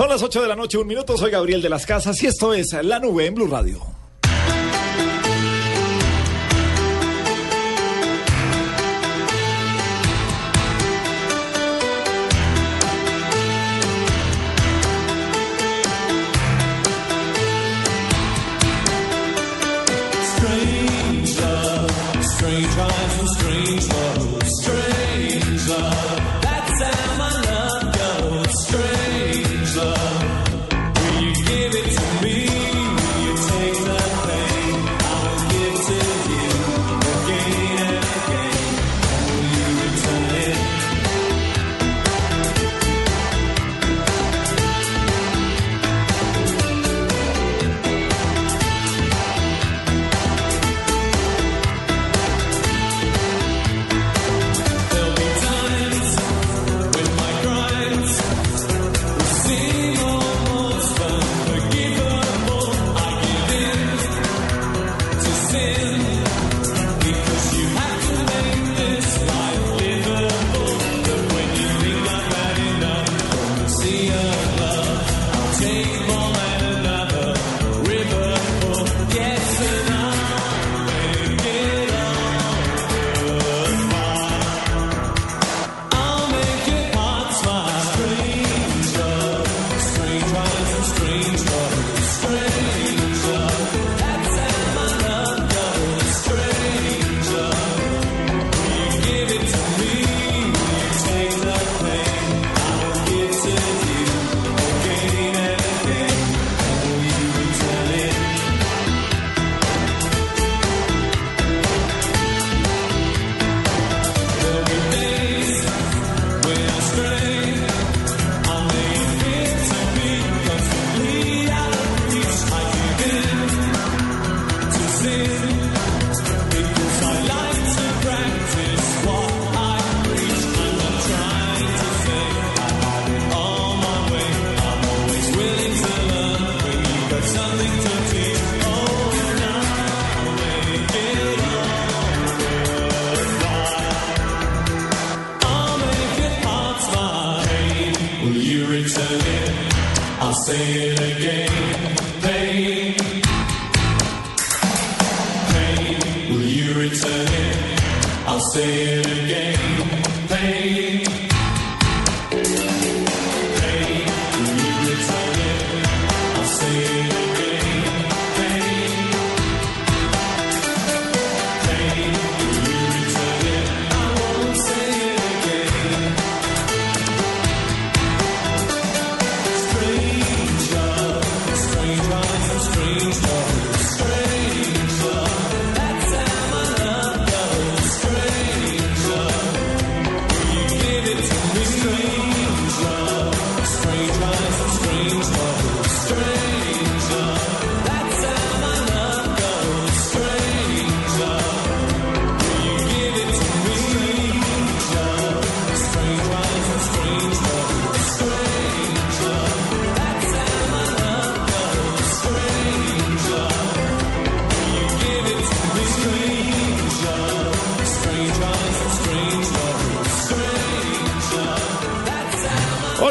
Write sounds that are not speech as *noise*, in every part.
Son las 8 de la noche, un minuto. Soy Gabriel de las Casas y esto es La Nube en Blue Radio. Strange love, eyes and strange love,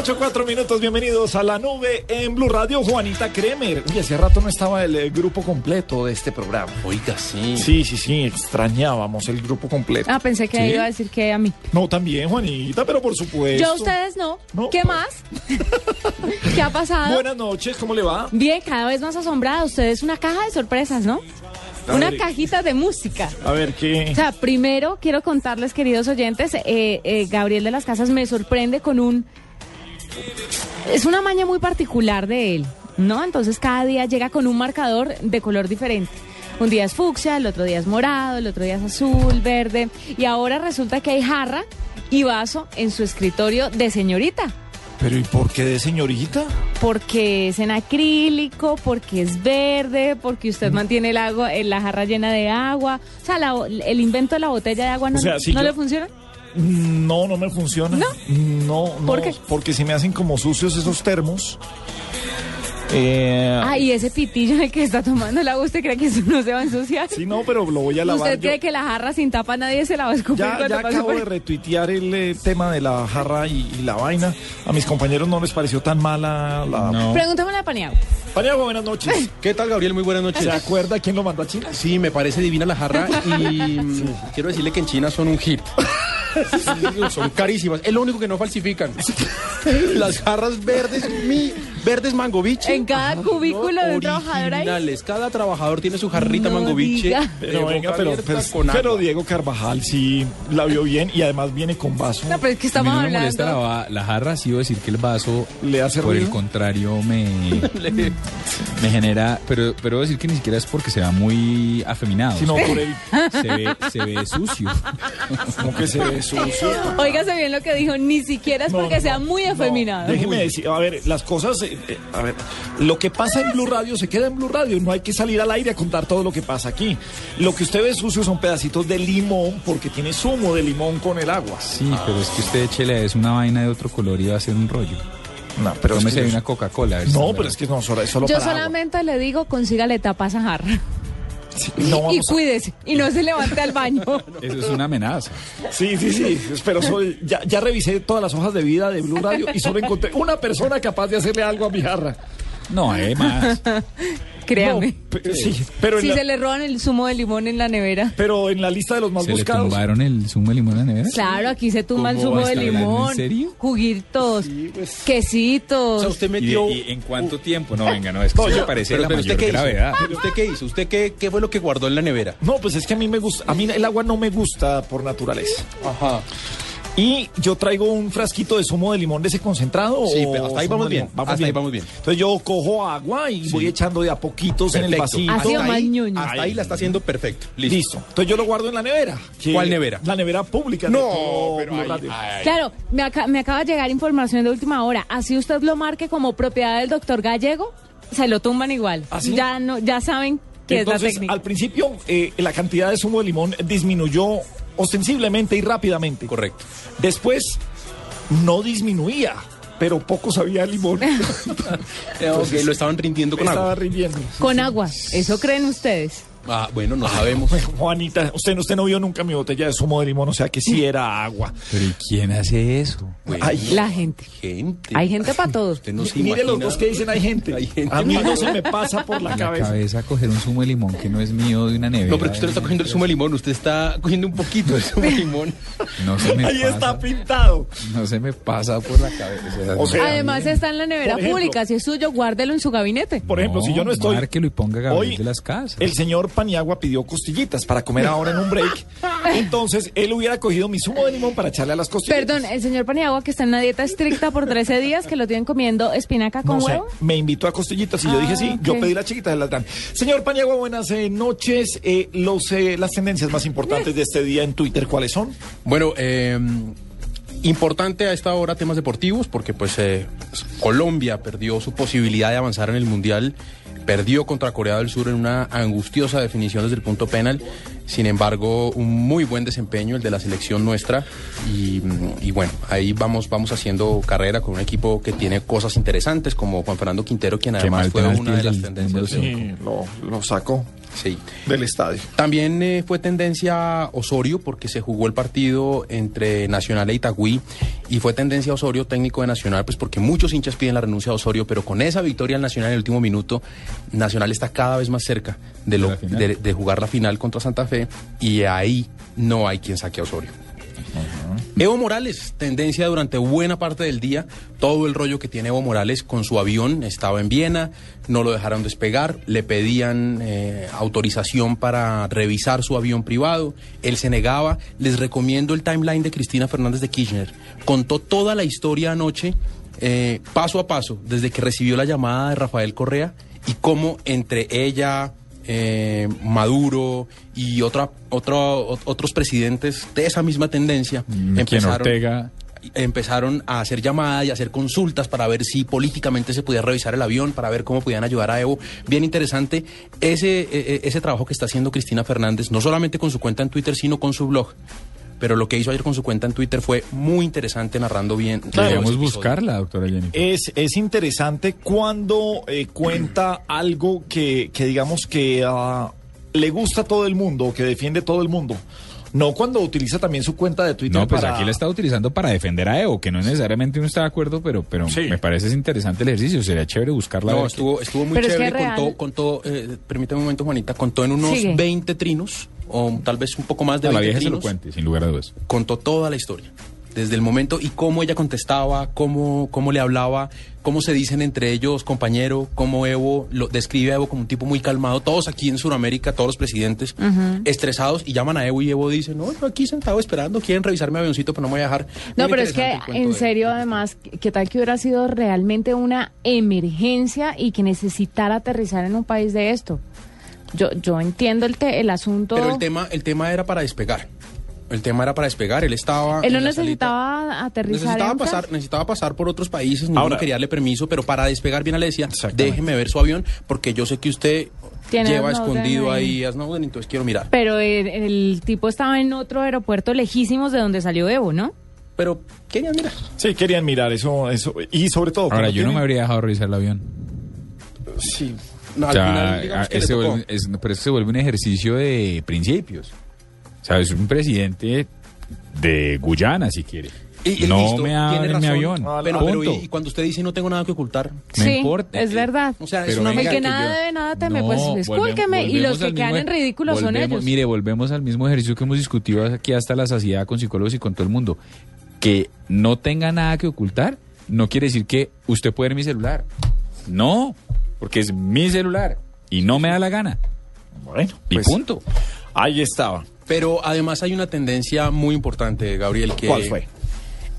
8, 4 minutos, bienvenidos a la nube en Blue Radio. Juanita Kremer. Uy, hace rato no estaba el eh, grupo completo de este programa. Oiga, sí. Sí, sí, sí, extrañábamos el grupo completo. Ah, pensé que ¿Sí? iba a decir que a mí. No, también, Juanita, pero por supuesto. Yo a ustedes no. No, ¿Qué pues. más? *laughs* ¿Qué ha pasado? Buenas noches, ¿cómo le va? Bien, cada vez más asombrada. Ustedes una caja de sorpresas, ¿no? A Una ver. cajita de música. A ver, ¿qué? O sea, primero quiero contarles, queridos oyentes, eh, eh, Gabriel de las Casas me sorprende con un... Es una maña muy particular de él, ¿no? Entonces cada día llega con un marcador de color diferente. Un día es fucsia, el otro día es morado, el otro día es azul, verde. Y ahora resulta que hay jarra y vaso en su escritorio de señorita. ¿Pero y por qué de señorita? Porque es en acrílico, porque es verde, porque usted mantiene el agua, eh, la jarra llena de agua. O sea, la- el invento de la botella de agua no, O sea, si ¿no yo- le funciona. No, no me funciona. ¿No? No, no. ¿Por qué? Porque se me hacen como sucios esos termos. Eh, Ah, y ese pitillo en el que está tomando el agua, ¿usted cree que eso no se va a ensuciar? Sí, no, pero lo voy a lavar. ¿Usted yo. cree que la jarra sin tapa nadie se la va a escupir Ya, ya acabo por de retuitear el eh, tema de la jarra y, y la vaina. A mis compañeros no les pareció tan mala la... Pregúntame a Paniagua. Paniagua, buenas noches. *laughs* ¿Qué tal, Gabriel? Muy buenas noches. ¿Se acuerda quién lo mandó a China? Sí, me parece divina la jarra y *laughs* mm, quiero decirle que en China son un hit. *laughs* son carísimas. Es lo único que no falsifican. *laughs* Las jarras verdes, mi, verdes mangoviche. En cada cubículo de un trabajador ahí. Originales. Cada trabajador tiene su jarrita No mangoviche. Pero venga, pero, abierta pero, con pero agua. Diego Carvajal sí la vio bien y además viene con vaso. No, pero es que A mí estamos no me molesta la, hablando... va- la jarra, sí debo decir que el vaso, ¿Le hace por ruido? el contrario, me, *laughs* me genera, pero, pero debo decir que ni siquiera es porque se va muy afeminado. Sino por el... se, ve, se ve sucio. *laughs* Como que se ve sucio. Óigase bien lo que dijo, ni siquiera es No, porque no, sea muy no. afeminado. déjeme decir, a ver, las cosas, eh, eh, a ver, lo que pasa en Blue Radio se queda en Blue Radio, no hay que salir al aire a contar todo lo que pasa aquí. Lo que usted ve sucio son pedacitos de limón porque tiene zumo de limón con el agua. Sí, pero es que usted échele es una vaina de otro color y va a ser un rollo. No, pero es Tómese que- una Coca-Cola. No, pero es que no, solo, es solo Yo para agua. solamente le digo, consígale tapa a jarra. Sí, no y a- cuídese, y no se levante al baño. *laughs* Eso es una amenaza. Sí, sí, sí, pero soy- ya, ya revisé todas las hojas de vida de Blue Radio y solo encontré una persona capaz de hacerle algo a mi jarra. No, además. *laughs* Créame. No, pe- sí, pero en, si la, se le roban el zumo de limón en la nevera. pero en la lista de los más ¿Se le buscados. tumbaron el zumo de limón a la nevera? Claro, aquí se tumba el ¿Cómo zumo de limón. en serio? Juguitos, pues. quesitos. O sea, usted ¿Y, metió... de- y en cuánto tiempo? No, venga, no, es que No, yo- parece Pero, la pero mayor usted qué hizo? gravedad. Pero usted qué hizo? ¿Usted qué, qué fue lo que guardó en la nevera? No, pues es que a mí me gusta, a mí el agua no me gusta por naturaleza. Ajá. Y yo traigo un frasquito de zumo de limón de ese concentrado. Sí, o pero hasta ahí vamos bien, hasta ahí vamos bien. Entonces yo cojo agua y voy echando de a poquitos en el vasito. Así Hasta ahí, hasta ahí la está haciendo perfecto. Listo. Listo. Entonces yo lo guardo en la nevera. ¿Cuál nevera? La nevera pública. No, pero ahí- Radio. ay. Claro, me, aca- me acaba de llegar información de última hora. Así usted lo marque como propiedad del doctor Gallego, se lo tumban igual. ¿Ah, sí? Ya no, ya saben que es la Entonces, técnica. al principio, eh, la cantidad de zumo de limón disminuyó ostensiblemente y rápidamente. Correcto. Después, no disminuía, pero poco sabía limón. *laughs* Ok, lo estaban rindiendo con Estaba agua. rindiendo. Con agua, eso creen ustedes. Ah, bueno, no sabemos. Juanita, usted, usted no vio nunca mi botella de zumo de limón, o sea que sí era agua. Pero ¿y quién hace eso? Bueno, Ay, La gente. gente. Hay gente para todos. Usted no se Mire los dos que dicen hay gente. Hay gente. A mí no se me pasa por la La cabeza. cabeza coger un zumo de limón que no es mío de una nevera. No, pero que usted no está cogiendo el zumo de limón, usted está cogiendo un poquito de zumo de limón. *laughs* No se me Ahí pasa. está pintado. No se me pasa por la cabeza. O sea, Además está en la nevera ejemplo- pública, si es suyo, guárdelo en su gabinete. Por ejemplo, si yo no estoy. Márquelo y ponga Gabriel Hoy, de las casas. El señor Paniagua pidió costillitas para comer ahora en un break. *laughs* Entonces, él hubiera cogido mi zumo de limón para echarle a las costillitas. Perdón, el señor Paniagua que está en una dieta estricta por 13 días, que lo tienen comiendo espinaca con No sé, huevo. me invitó a costillitas y yo Ah, dije sí, yo ok. pedí las chiquitas de las dan. Señor Paniagua, buenas eh, noches. Eh, los, eh, las tendencias más importantes de este día en Twitter, ¿cuáles son? Bueno, eh, importante a esta hora temas deportivos, porque pues eh, Colombia perdió su posibilidad de avanzar en el Mundial, perdió contra Corea del Sur en una angustiosa definición desde el punto penal. Sin embargo, un muy buen desempeño el de la selección nuestra y, mm, y bueno, ahí vamos, vamos haciendo carrera con un equipo que tiene cosas interesantes como Juan Fernando Quintero, quien además fue una de las tendencias. lo, lo sacó. Sí. del estadio. También eh, fue tendencia Osorio porque se jugó el partido entre Nacional e Itagüí y fue tendencia Osorio, técnico de Nacional, pues porque muchos hinchas piden la renuncia de Osorio, pero con esa victoria al Nacional en el último minuto, Nacional está cada vez más cerca lo, de, de jugar la final contra Santa Fe y ahí no hay quien saque a Osorio. Evo Morales, tendencia durante buena parte del día, todo el rollo que tiene Evo Morales con su avión, estaba en Viena, no lo dejaron despegar, le pedían eh, autorización para revisar su avión privado, él se negaba, les recomiendo el timeline de Cristina Fernández de Kirchner, contó toda la historia anoche, eh, paso a paso, desde que recibió la llamada de Rafael Correa y cómo entre ella, eh, Maduro y otra, otro- ot- otros presidentes de esa misma tendencia Mm, empezaron a hacer llamadas y a hacer consultas para ver si políticamente se podía revisar el avión, para ver cómo podían ayudar a Evo. Bien interesante ese, eh, eh, ese trabajo que está haciendo Cristina Fernández, no solamente con su cuenta en Twitter, sino con su blog. Pero lo que hizo ayer con su cuenta en Twitter fue muy interesante, narrando bien. ese episodio. buscarla, doctora Jenny. Es, es interesante cuando eh, cuenta algo que, que digamos que ah, le gusta a todo el mundo, que defiende todo el mundo. No cuando utiliza también su cuenta de Twitter No, pues para... aquí la está utilizando para defender a Evo, que no necesariamente uno está de acuerdo, pero, pero Sí. me parece interesante el ejercicio. Sería chévere buscarla. No, estuvo, estuvo muy Pero es que chévere, real- contó, contó eh, permítame un momento, Juanita, contó en unos Sigue. 20 trinos, o tal vez un poco más de A la 20 vieja se lo cuente, sin lugar a dudas. contó toda la historia. Desde el momento y cómo ella contestaba, cómo, cómo le hablaba, cómo se dicen entre ellos compañero, cómo Evo lo describe a Evo como un tipo muy calmado. Todos aquí en Sudamérica, todos los presidentes estresados y llaman a Evo y Evo dice, no, yo aquí sentado esperando, quieren revisar mi avioncito, pero no me voy a dejar. No, pero es que en de- serio, además, ¿qué tal que hubiera sido realmente una emergencia y que necesitara aterrizar en un país de esto? Yo, yo entiendo el, te- el asunto. Pero el tema, el tema era para despegar. El tema era para despegar. Él estaba. Él no salita. necesitaba aterrizar. Necesitaba pasar, caso. necesitaba pasar por otros países, ninguno Ahora- quería darle permiso, pero para despegar bien le decía, déjeme ver su avión, porque yo sé que usted Tiene lleva escondido ahí. a Snowden, entonces quiero mirar. Pero el, el tipo estaba en otro aeropuerto lejísimos de donde salió Evo, ¿no? Pero querían mirar. Sí, querían mirar eso, eso. Y sobre todo... Ahora, yo no me habría dejado revisar el avión. Sí. No, O al sea, final, que ese vuelve- es- pero eso se vuelve un ejercicio de principios. O sea, es un presidente de Guyana, si quiere. Y- y no listo, me abren mi avión. Bueno, pero y, y cuando usted dice no tengo nada que ocultar, No sí, importa. es verdad. o sea, es una venga, el que nada yo- debe, nada teme, No, pues escúlqueme. Y los que quedan en ridículo son ellos. Mire, volvemos al mismo ejercicio que hemos discutido aquí hasta la saciedad con psicólogos y con todo el mundo. Que no tenga nada que ocultar no quiere decir que usted puede ver mi celular. No, porque es mi celular y no me da la gana. Bueno, Y pues, punto. Ahí estaba. Pero además hay una tendencia muy importante, Gabriel, que, ¿Cuál fue?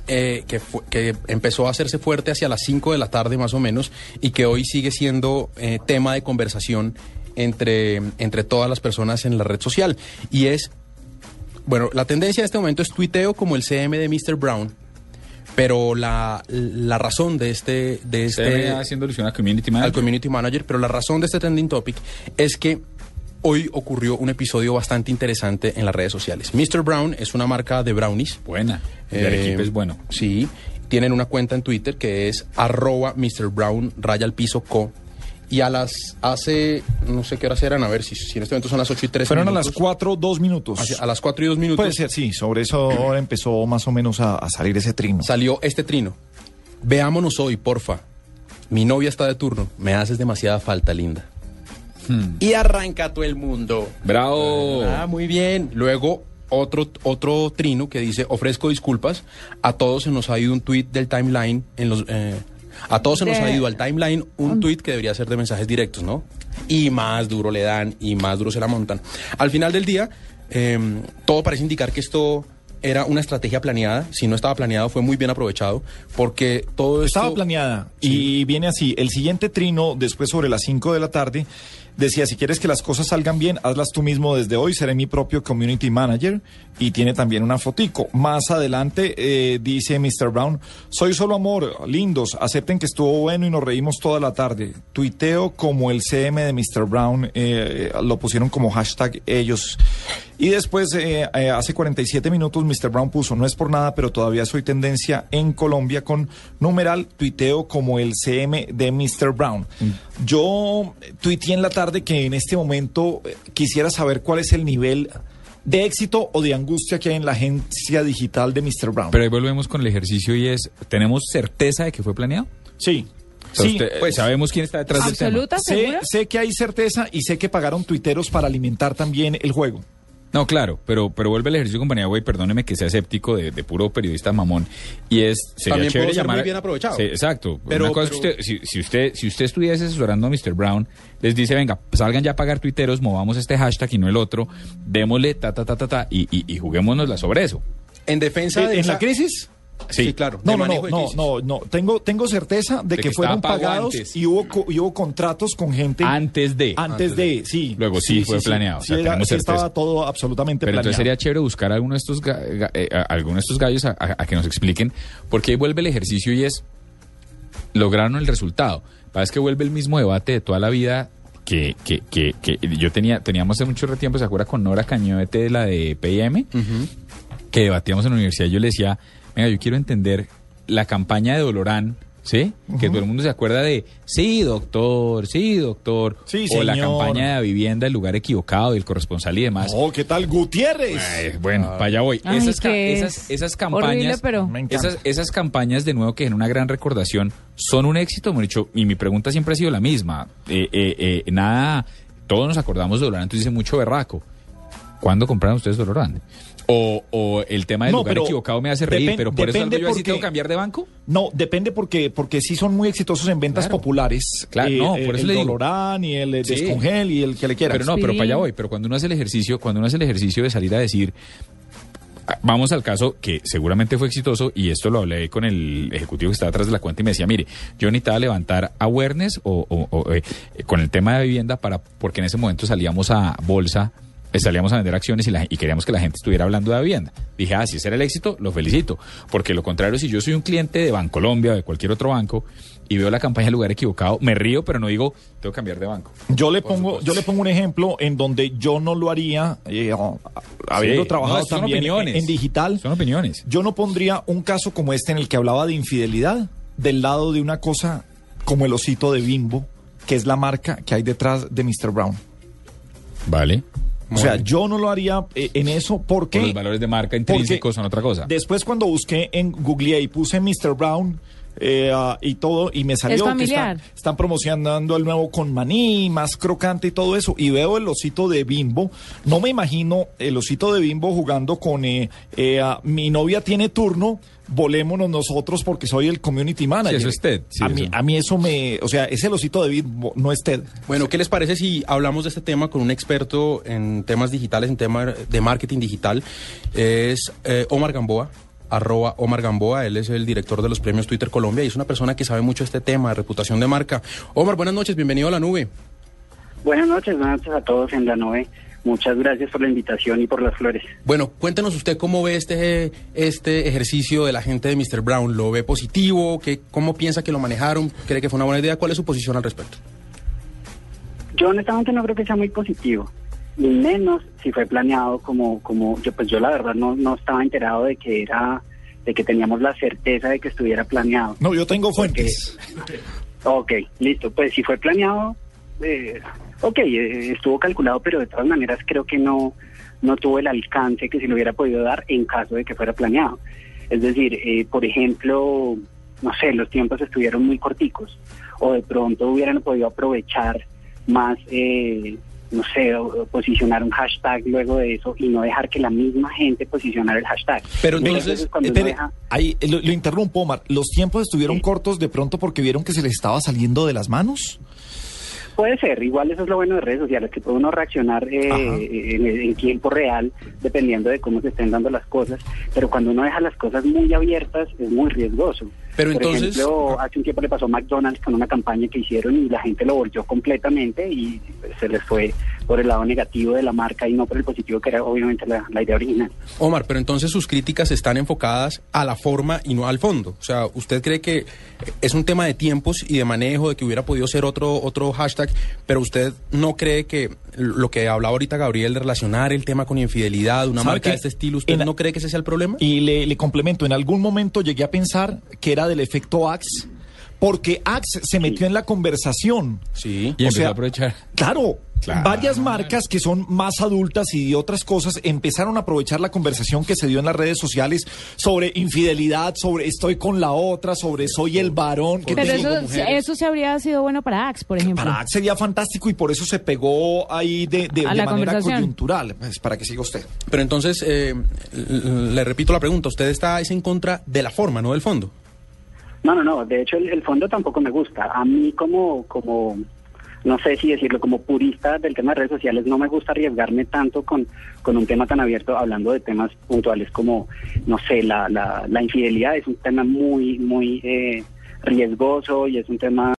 eh, que, fue- que empezó a hacerse fuerte hacia las 5 de la tarde más o menos y que hoy sigue siendo eh, tema de conversación entre, entre todas las personas en la red social. Y es, bueno, la tendencia de este momento es tuiteo como el CM de Mr. Brown, pero la, la razón de este... De este haciendo alusión a Community Manager. al community manager, pero la razón de este trending topic es que hoy ocurrió un episodio bastante interesante en las redes sociales. Mr. Brown es una marca de brownies. Buena. El de Eh, es bueno. Sí, tienen una cuenta en Twitter que es arroba Mr. Brown raya al piso co. Y a las, hace, no sé qué horas eran, a ver si, si en este momento son las 8 y 3 Fueron a minutos. las 4, 2 minutos. Hacia- a las 4 y 2 minutos. Puede ser, sí. Sobre eso ahora empezó más o menos a, a salir ese trino. salió este trino. Veámonos hoy, porfa. Mi novia está de turno. Me haces demasiada falta, linda. Y arranca todo el mundo. Bravo. Ah, muy bien. Luego otro, otro trino que dice, ofrezco disculpas. A todos se nos ha ido un tweet del timeline en los... eh, a todos se nos De- ha ido al timeline un tweet que debería ser de mensajes directos, ¿no? Y más duro le dan y más duro se la montan. Al final del día, eh, todo parece indicar que esto era una estrategia planeada. Si no estaba planeado, fue muy bien aprovechado. Porque todo esto... Estaba planeada y viene así. El siguiente trino, después sobre las 5 de la tarde, decía, si quieres que las cosas salgan bien, hazlas tú mismo desde hoy, seré mi propio community manager. Y tiene también una fotico. Más adelante eh, dice Mr. Brown, soy solo amor, lindos, acepten que estuvo bueno y nos reímos toda la tarde. Tuiteo como el CM de Mr. Brown, eh, lo pusieron como hashtag ellos. Y después, eh, eh, hace 47 minutos, Mr. Brown puso, no es por nada, pero todavía soy tendencia en Colombia con numeral tuiteo como el CM de Mr. Brown. Yo eh, tuiteé en la tarde de que en este momento eh, quisiera saber cuál es el nivel de éxito o de angustia que hay en la agencia digital de Mr. Brown. Pero ahí volvemos con el ejercicio y es, ¿tenemos certeza de que fue planeado? sí. Sí, usted- pues, sabemos quién está detrás del tema. ¿Absoluta, sé, sé que hay certeza y sé que pagaron tuiteros para alimentar también el juego. No, claro, pero, pero vuelve el ejercicio compañía, güey, perdóneme que sea escéptico de, de puro periodista mamón. Y es, sería También chévere pudo ser llamar... muy bien aprovechado. Sí, exacto. Pero- Una cosa es que pero- usted, si, si usted, si usted estuviese asesorando a Mr. Brown, les dice, venga, salgan ya a pagar tuiteros, movamos este hashtag y no el otro, démosle ta, ta, ta, ta, ta, y, y, y juguémonosla sobre eso. En defensa ¿En, de en esa- la crisis? Sí, claro. No, no, no, no, no, no. Tengo, tengo certeza de, De que, que fueron pagados antes. y hubo, co- y hubo contratos con gente Antes de. antes de, sí. Luego sí fue planeado, o sea, era- estaba todo absolutamente Pero entonces planeado. sería chévere buscar a alguno de estos, ga- ga- eh, a, alguno de estos gallos a, a- a que nos expliquen, porque ahí vuelve el ejercicio y es, lograron el resultado. Parece que vuelve el mismo debate de toda la vida que, que, que, que yo tenía, teníamos hace mucho tiempo, ¿se acuerda con Nora Cañoete de la de PIM? Que debatíamos en la universidad y yo le decía, venga, yo quiero entender la campaña de Dolorán, ¿sí? Que todo el mundo se acuerda de, sí, doctor, sí, doctor. Sí, o la campaña de la vivienda, el lugar equivocado, y el corresponsal y demás. Oh, ¿qué tal Gutiérrez? Ay, bueno, para allá voy. Ay, esas, esas, es esas horrible, campañas, pero- Me encanta. esas, esas campañas de nuevo que en una gran recordación son un éxito, hemos dicho, y mi pregunta siempre ha sido la misma. Eh, eh, eh, nada, todos nos acordamos de Dolorán, entonces dice mucho berraco. ¿Cuándo compraron ustedes Dolorán? O, o el tema del No, lugar pero equivocado me hace reír, pero por eso depende algo yo así porque- tengo que cambiar de banco. No, depende porque, porque sí son muy exitosos en ventas Claro. populares. Claro, no, por eso el le digo. Dolorán y el eh, Sí. Descongel y el que le quieras. Pero no, pero para allá voy. Pero cuando uno hace el ejercicio, cuando uno hace el ejercicio de salir a decir, ah, vamos al caso que seguramente fue exitoso y esto lo hablé con el ejecutivo que estaba atrás de la cuenta y me decía, mire, yo necesitaba levantar awareness o, o- o, eh, eh, con el tema de vivienda para porque en ese momento salíamos a bolsa. Eh, Salíamos a vender acciones y, la- y queríamos que la gente estuviera hablando de vivienda. Dije, ah, si ese era el éxito, lo felicito. Porque lo contrario, si yo soy un cliente de Bancolombia o de cualquier otro banco y veo la campaña del lugar equivocado, me río, pero no digo, tengo que cambiar de banco. Yo le pongo, yo le pongo un ejemplo en donde yo no lo haría, eh, habiendo Sí, trabajado no, son también en, opiniones. en digital. Son opiniones. Yo no pondría un caso como este en el que hablaba de infidelidad del lado de una cosa como el osito de Bimbo, que es la marca que hay detrás de Mr. Brown. Vale. O sea, yo no lo haría eh, en eso porque... Por los valores de marca intrínsecos son otra cosa. Después cuando busqué en Google y puse Mr. Brown eh, ah, y todo, y me salió que familiar. están, están promocionando el nuevo con maní, más crocante y todo eso, y veo el osito de Bimbo, no me imagino el osito de Bimbo jugando con eh, eh, ah, mi novia tiene turno, volémonos nosotros porque soy el community manager. eso es Ted, sí, a, Mí, eso. a mí eso me, o sea, es el osito de Bimbo, no es Ted. Bueno, ¿qué les parece si hablamos de este tema con un experto en temas digitales, en temas de marketing digital? Es eh, Omar Gamboa, arroba Omar Gamboa, él es el director de los premios Twitter Colombia y es una persona que sabe mucho este tema de reputación de marca. Omar, buenas noches, bienvenido a la nube. Buenas noches, buenas noches a todos en la nube. Muchas gracias por la invitación y por las flores. Bueno, cuéntenos usted cómo ve este, este ejercicio de la gente de Mr. Brown. ¿Lo ve positivo? ¿Qué, ¿Cómo piensa que lo manejaron? ¿Cree que fue una buena idea? ¿Cuál es su posición al respecto? Yo honestamente no creo que sea muy positivo, y menos si fue planeado como, como yo pues yo la verdad no, no estaba enterado de que era, de que teníamos la certeza de que estuviera planeado. No, yo tengo fuentes. *laughs* Ok, listo, pues si fue planeado, eh, ok, eh, estuvo calculado, pero de todas maneras creo que no, no tuvo el alcance que se le hubiera podido dar en caso de que fuera planeado. Es decir, eh, por ejemplo, no sé, los tiempos estuvieron muy corticos, o de pronto hubieran podido aprovechar más, eh, no sé, o- o posicionar un hashtag luego de eso y no dejar que la misma gente posicionara el hashtag. Pero entonces, Espere, deja- ahí lo, lo interrumpo, Omar. ¿Los tiempos estuvieron Sí. cortos de pronto porque vieron que se les estaba saliendo de las manos? Puede ser, igual eso es lo bueno de redes sociales, que puede uno reaccionar eh, en, en tiempo real, dependiendo de cómo se estén dando las cosas, pero cuando uno deja las cosas muy abiertas es muy riesgoso. Pero Por entonces- ejemplo, hace un tiempo le pasó a McDonald's con una campaña que hicieron y la gente lo volvió completamente y se les fue por el lado negativo de la marca y no por el positivo que era obviamente la, la idea original. Omar, pero entonces sus críticas están enfocadas a la forma y no al fondo. O sea, ¿usted cree que es un tema de tiempos y de manejo, de que hubiera podido ser otro, otro hashtag, pero usted no cree que lo que hablaba ahorita Gabriel de relacionar el tema con infidelidad, una ¿Sabe marca de este estilo, ¿usted no cree que ese sea el problema? Y le, le complemento, en algún momento llegué a pensar que era del efecto Axe, porque Axe se metió en la conversación. Sí. Y O empezó sea, a aprovechar. Claro, Claro. varias marcas que son más adultas y de otras cosas empezaron a aprovechar la conversación que se dio en las redes sociales sobre infidelidad, sobre estoy con la otra, sobre soy el varón. que Pero tengo eso, eso se habría sido bueno para Axe, por ejemplo. Para Axe sería fantástico y por eso se pegó ahí de, de- A de la manera coyuntural. Pues, para que siga usted. Pero entonces, eh, le repito la pregunta, usted está es en contra de la forma, no del fondo. No, no, no. De hecho, el, fondo tampoco me gusta. A mí como, como, no sé si decirlo, como purista del tema de redes sociales, no me gusta arriesgarme tanto con, con un tema tan abierto, hablando de temas puntuales como, no sé, la, la, la infidelidad es un tema muy, muy eh, riesgoso y es un tema